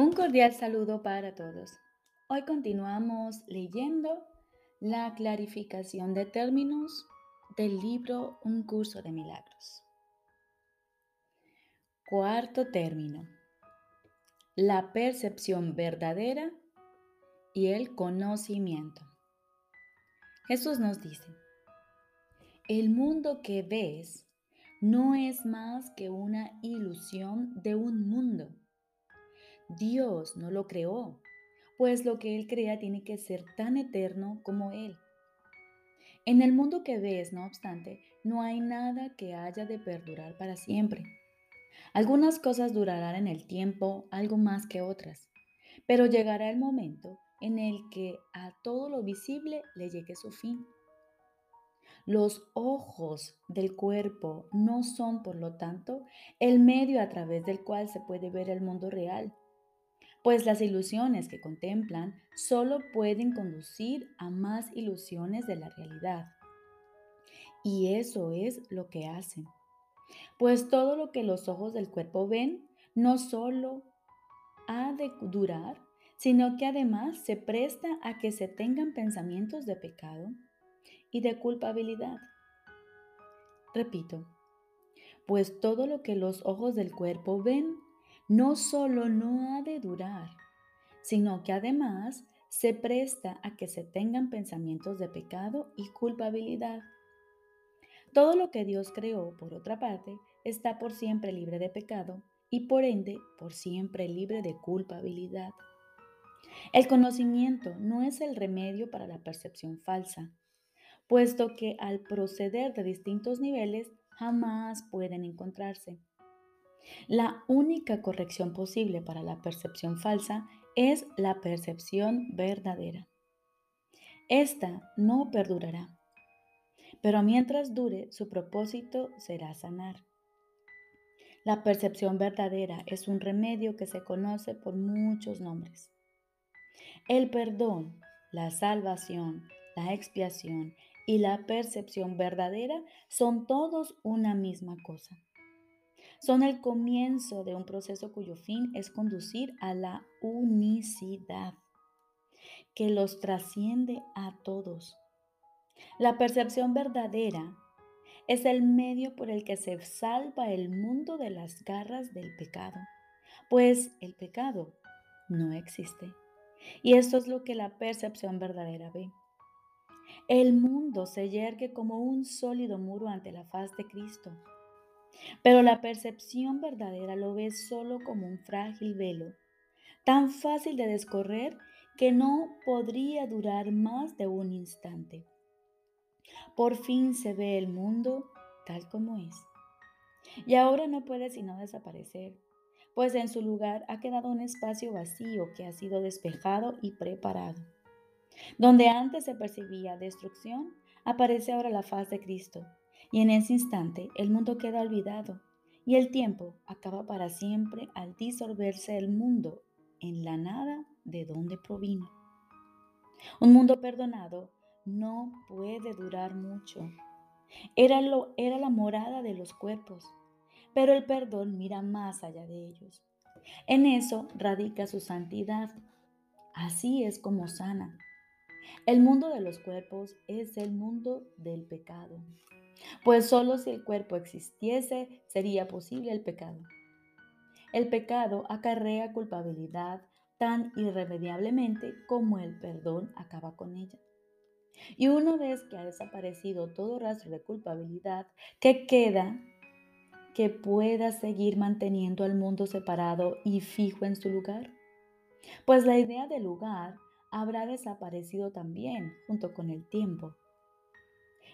Un cordial saludo para todos. Hoy continuamos leyendo la clarificación de términos del libro Un curso de milagros. Cuarto término. La percepción verdadera y el conocimiento. Jesús nos dice, el mundo que ves no es más que una ilusión de un mundo Dios no lo creó, pues lo que Él crea tiene que ser tan eterno como Él. En el mundo que ves, no obstante, no hay nada que haya de perdurar para siempre. Algunas cosas durarán en el tiempo algo más que otras, pero llegará el momento en el que a todo lo visible le llegue su fin. Los ojos del cuerpo no son, por lo tanto, el medio a través del cual se puede ver el mundo real, pues las ilusiones que contemplan solo pueden conducir a más ilusiones de la realidad. Y eso es lo que hacen. Pues todo lo que los ojos del cuerpo ven no solo ha de durar, sino que además se presta a que se tengan pensamientos de pecado y de culpabilidad. Repito, pues todo lo que los ojos del cuerpo ven no solo no ha de durar, sino que además se presta a que se tengan pensamientos de pecado y culpabilidad. Todo lo que Dios creó, por otra parte, está por siempre libre de pecado y por ende por siempre libre de culpabilidad. El conocimiento no es el remedio para la percepción falsa, puesto que al proceder de distintos niveles jamás pueden encontrarse. La única corrección posible para la percepción falsa es la percepción verdadera. Esta no perdurará, pero mientras dure, su propósito será sanar. La percepción verdadera es un remedio que se conoce por muchos nombres. El perdón, la salvación, la expiación y la percepción verdadera son todos una misma cosa son el comienzo de un proceso cuyo fin es conducir a la unicidad, que los trasciende a todos. La percepción verdadera es el medio por el que se salva el mundo de las garras del pecado, pues el pecado no existe. Y esto es lo que la percepción verdadera ve. El mundo se yergue como un sólido muro ante la faz de Cristo pero la percepción verdadera lo ve solo como un frágil velo, tan fácil de descorrer que no podría durar más de un instante. Por fin se ve el mundo tal como es. Y ahora no puede sino desaparecer, pues en su lugar ha quedado un espacio vacío que ha sido despejado y preparado. Donde antes se percibía destrucción, aparece ahora la faz de Cristo, y en ese instante el mundo queda olvidado y el tiempo acaba para siempre al disolverse el mundo en la nada de donde provino. Un mundo perdonado no puede durar mucho. Era, lo, era la morada de los cuerpos, pero el perdón mira más allá de ellos. En eso radica su santidad. Así es como sana. El mundo de los cuerpos es el mundo del pecado pues solo si el cuerpo existiese sería posible el pecado. El pecado acarrea culpabilidad tan irremediablemente como el perdón acaba con ella. Y una vez que ha desaparecido todo rastro de culpabilidad, ¿qué queda que pueda seguir manteniendo al mundo separado y fijo en su lugar? Pues la idea de lugar habrá desaparecido también junto con el tiempo.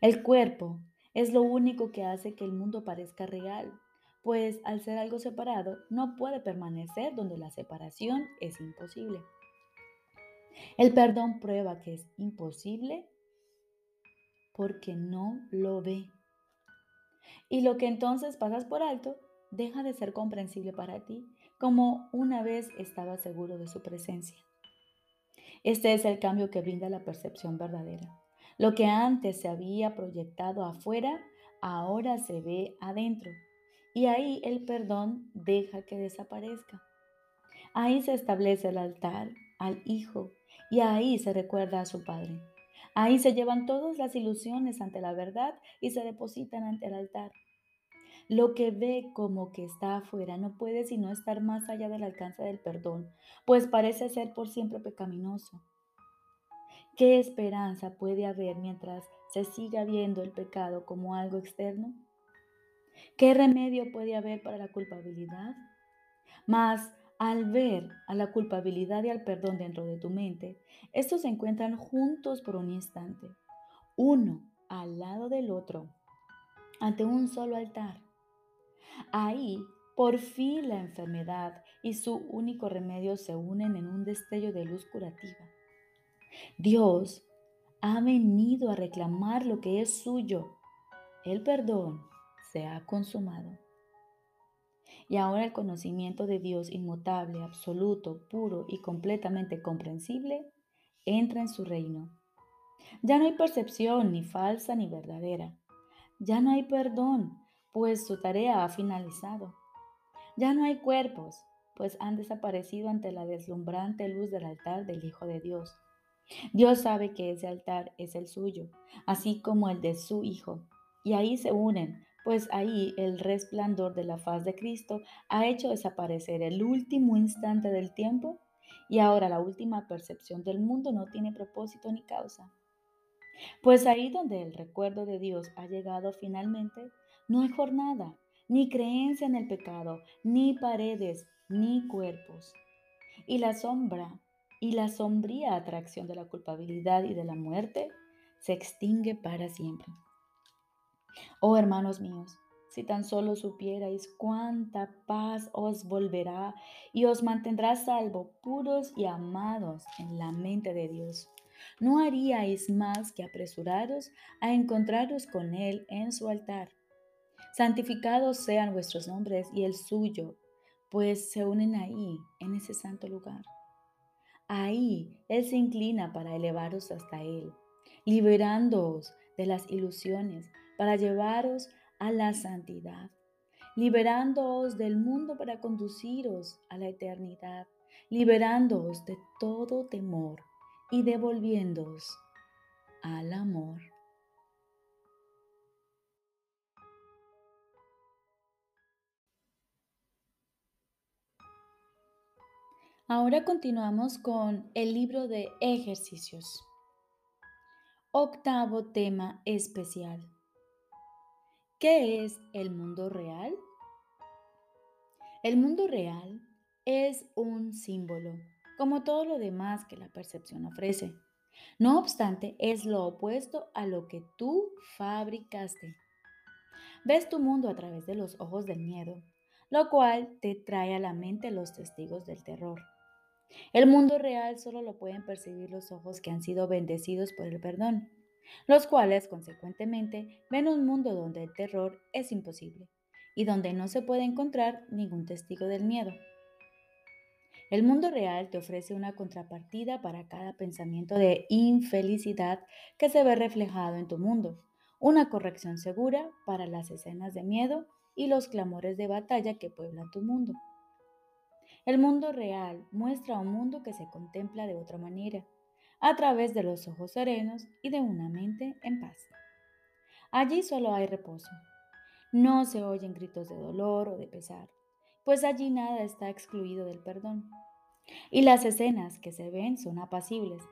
El cuerpo es lo único que hace que el mundo parezca real, pues al ser algo separado no puede permanecer donde la separación es imposible. El perdón prueba que es imposible porque no lo ve. Y lo que entonces pasas por alto deja de ser comprensible para ti, como una vez estaba seguro de su presencia. Este es el cambio que brinda la percepción verdadera. Lo que antes se había proyectado afuera, ahora se ve adentro. Y ahí el perdón deja que desaparezca. Ahí se establece el altar al Hijo y ahí se recuerda a su Padre. Ahí se llevan todas las ilusiones ante la verdad y se depositan ante el altar. Lo que ve como que está afuera no puede sino estar más allá del alcance del perdón, pues parece ser por siempre pecaminoso. ¿Qué esperanza puede haber mientras se siga viendo el pecado como algo externo? ¿Qué remedio puede haber para la culpabilidad? Mas al ver a la culpabilidad y al perdón dentro de tu mente, estos se encuentran juntos por un instante, uno al lado del otro, ante un solo altar. Ahí, por fin la enfermedad y su único remedio se unen en un destello de luz curativa. Dios ha venido a reclamar lo que es suyo. El perdón se ha consumado. Y ahora el conocimiento de Dios inmutable, absoluto, puro y completamente comprensible entra en su reino. Ya no hay percepción ni falsa ni verdadera. Ya no hay perdón, pues su tarea ha finalizado. Ya no hay cuerpos, pues han desaparecido ante la deslumbrante luz del altar del Hijo de Dios. Dios sabe que ese altar es el suyo, así como el de su Hijo, y ahí se unen, pues ahí el resplandor de la faz de Cristo ha hecho desaparecer el último instante del tiempo y ahora la última percepción del mundo no tiene propósito ni causa. Pues ahí donde el recuerdo de Dios ha llegado finalmente, no hay jornada, ni creencia en el pecado, ni paredes, ni cuerpos. Y la sombra y la sombría atracción de la culpabilidad y de la muerte se extingue para siempre. Oh hermanos míos, si tan solo supierais cuánta paz os volverá y os mantendrá salvo, puros y amados en la mente de Dios. No haríais más que apresuraros a encontraros con Él en su altar. Santificados sean vuestros nombres y el suyo, pues se unen ahí, en ese santo lugar. Ahí Él se inclina para elevaros hasta Él, liberándoos de las ilusiones para llevaros a la santidad, liberándoos del mundo para conduciros a la eternidad, liberándoos de todo temor y devolviéndoos al amor. Ahora continuamos con el libro de ejercicios. Octavo tema especial. ¿Qué es el mundo real? El mundo real es un símbolo, como todo lo demás que la percepción ofrece. No obstante, es lo opuesto a lo que tú fabricaste. Ves tu mundo a través de los ojos del miedo, lo cual te trae a la mente los testigos del terror. El mundo real solo lo pueden percibir los ojos que han sido bendecidos por el perdón, los cuales, consecuentemente, ven un mundo donde el terror es imposible y donde no se puede encontrar ningún testigo del miedo. El mundo real te ofrece una contrapartida para cada pensamiento de infelicidad que se ve reflejado en tu mundo, una corrección segura para las escenas de miedo y los clamores de batalla que pueblan tu mundo. El mundo real muestra un mundo que se contempla de otra manera, a través de los ojos serenos y de una mente en paz. Allí solo hay reposo. No se oyen gritos de dolor o de pesar, pues allí nada está excluido del perdón. Y las escenas que se ven son apacibles,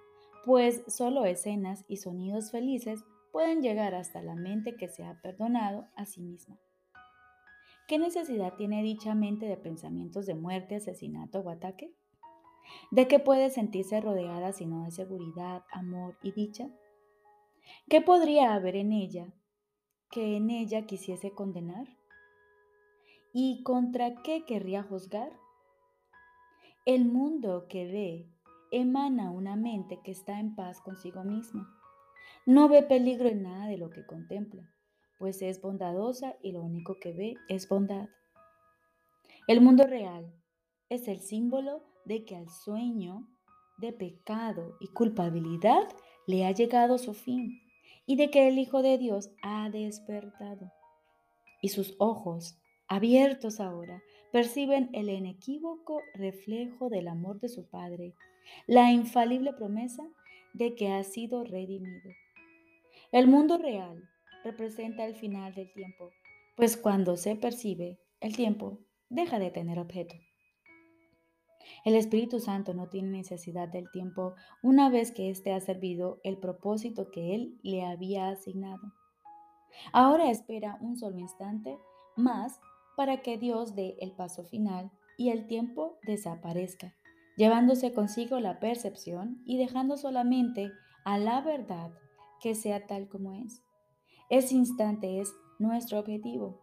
pues solo escenas y sonidos felices pueden llegar hasta la mente que se ha perdonado a sí misma. ¿Qué necesidad tiene dicha mente de pensamientos de muerte, asesinato o ataque? ¿De qué puede sentirse rodeada sino de seguridad, amor y dicha? ¿Qué podría haber en ella que en ella quisiese condenar? ¿Y contra qué querría juzgar? El mundo que ve emana una mente que está en paz consigo misma. No ve peligro en nada de lo que contempla pues es bondadosa y lo único que ve es bondad. El mundo real es el símbolo de que al sueño de pecado y culpabilidad le ha llegado su fin y de que el Hijo de Dios ha despertado y sus ojos abiertos ahora, perciben el inequívoco reflejo del amor de su Padre, la infalible promesa de que ha sido redimido. El mundo real representa el final del tiempo, pues cuando se percibe, el tiempo deja de tener objeto. El Espíritu Santo no tiene necesidad del tiempo una vez que éste ha servido el propósito que Él le había asignado. Ahora espera un solo instante más para que Dios dé el paso final y el tiempo desaparezca, llevándose consigo la percepción y dejando solamente a la verdad que sea tal como es. Ese instante es nuestro objetivo,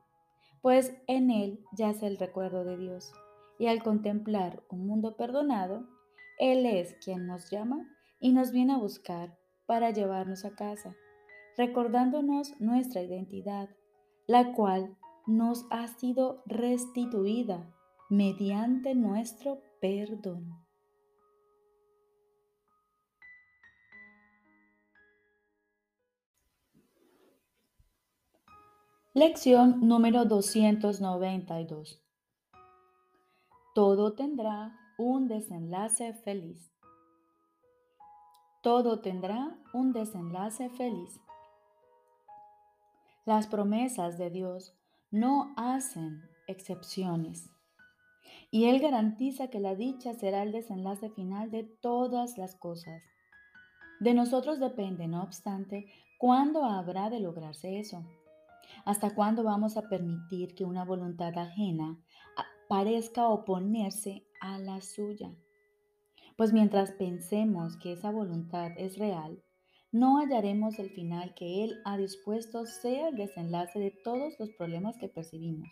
pues en él yace el recuerdo de Dios y al contemplar un mundo perdonado, Él es quien nos llama y nos viene a buscar para llevarnos a casa, recordándonos nuestra identidad, la cual nos ha sido restituida mediante nuestro perdón. Lección número 292 todo tendrá un desenlace feliz. Todo tendrá un desenlace feliz. Las promesas de Dios no hacen excepciones. Y Él garantiza que la dicha será el desenlace final de todas las cosas. De nosotros depende, no obstante, cuándo habrá de lograrse eso. ¿Hasta cuándo vamos a permitir que una voluntad ajena parezca oponerse a la suya. Pues mientras pensemos que esa voluntad es real, no hallaremos el final que Él ha dispuesto sea el desenlace de todos los problemas que percibimos,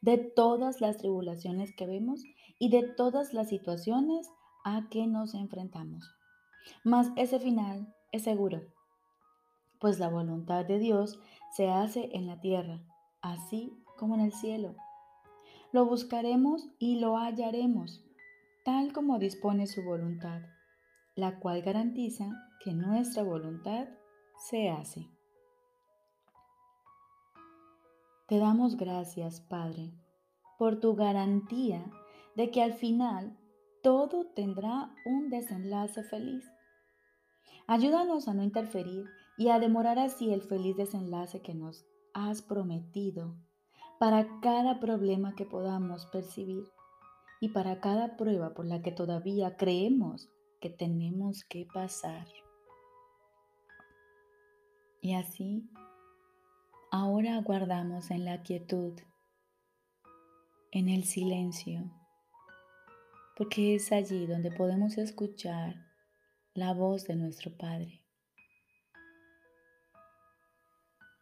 de todas las tribulaciones que vemos y de todas las situaciones a que nos enfrentamos. Mas ese final es seguro, pues la voluntad de Dios se hace en la tierra, así como en el cielo. Lo buscaremos y lo hallaremos, tal como dispone su voluntad, la cual garantiza que nuestra voluntad se hace. Te damos gracias, Padre, por tu garantía de que al final todo tendrá un desenlace feliz. Ayúdanos a no interferir y a demorar así el feliz desenlace que nos has prometido para cada problema que podamos percibir y para cada prueba por la que todavía creemos que tenemos que pasar. Y así, ahora aguardamos en la quietud, en el silencio, porque es allí donde podemos escuchar la voz de nuestro Padre.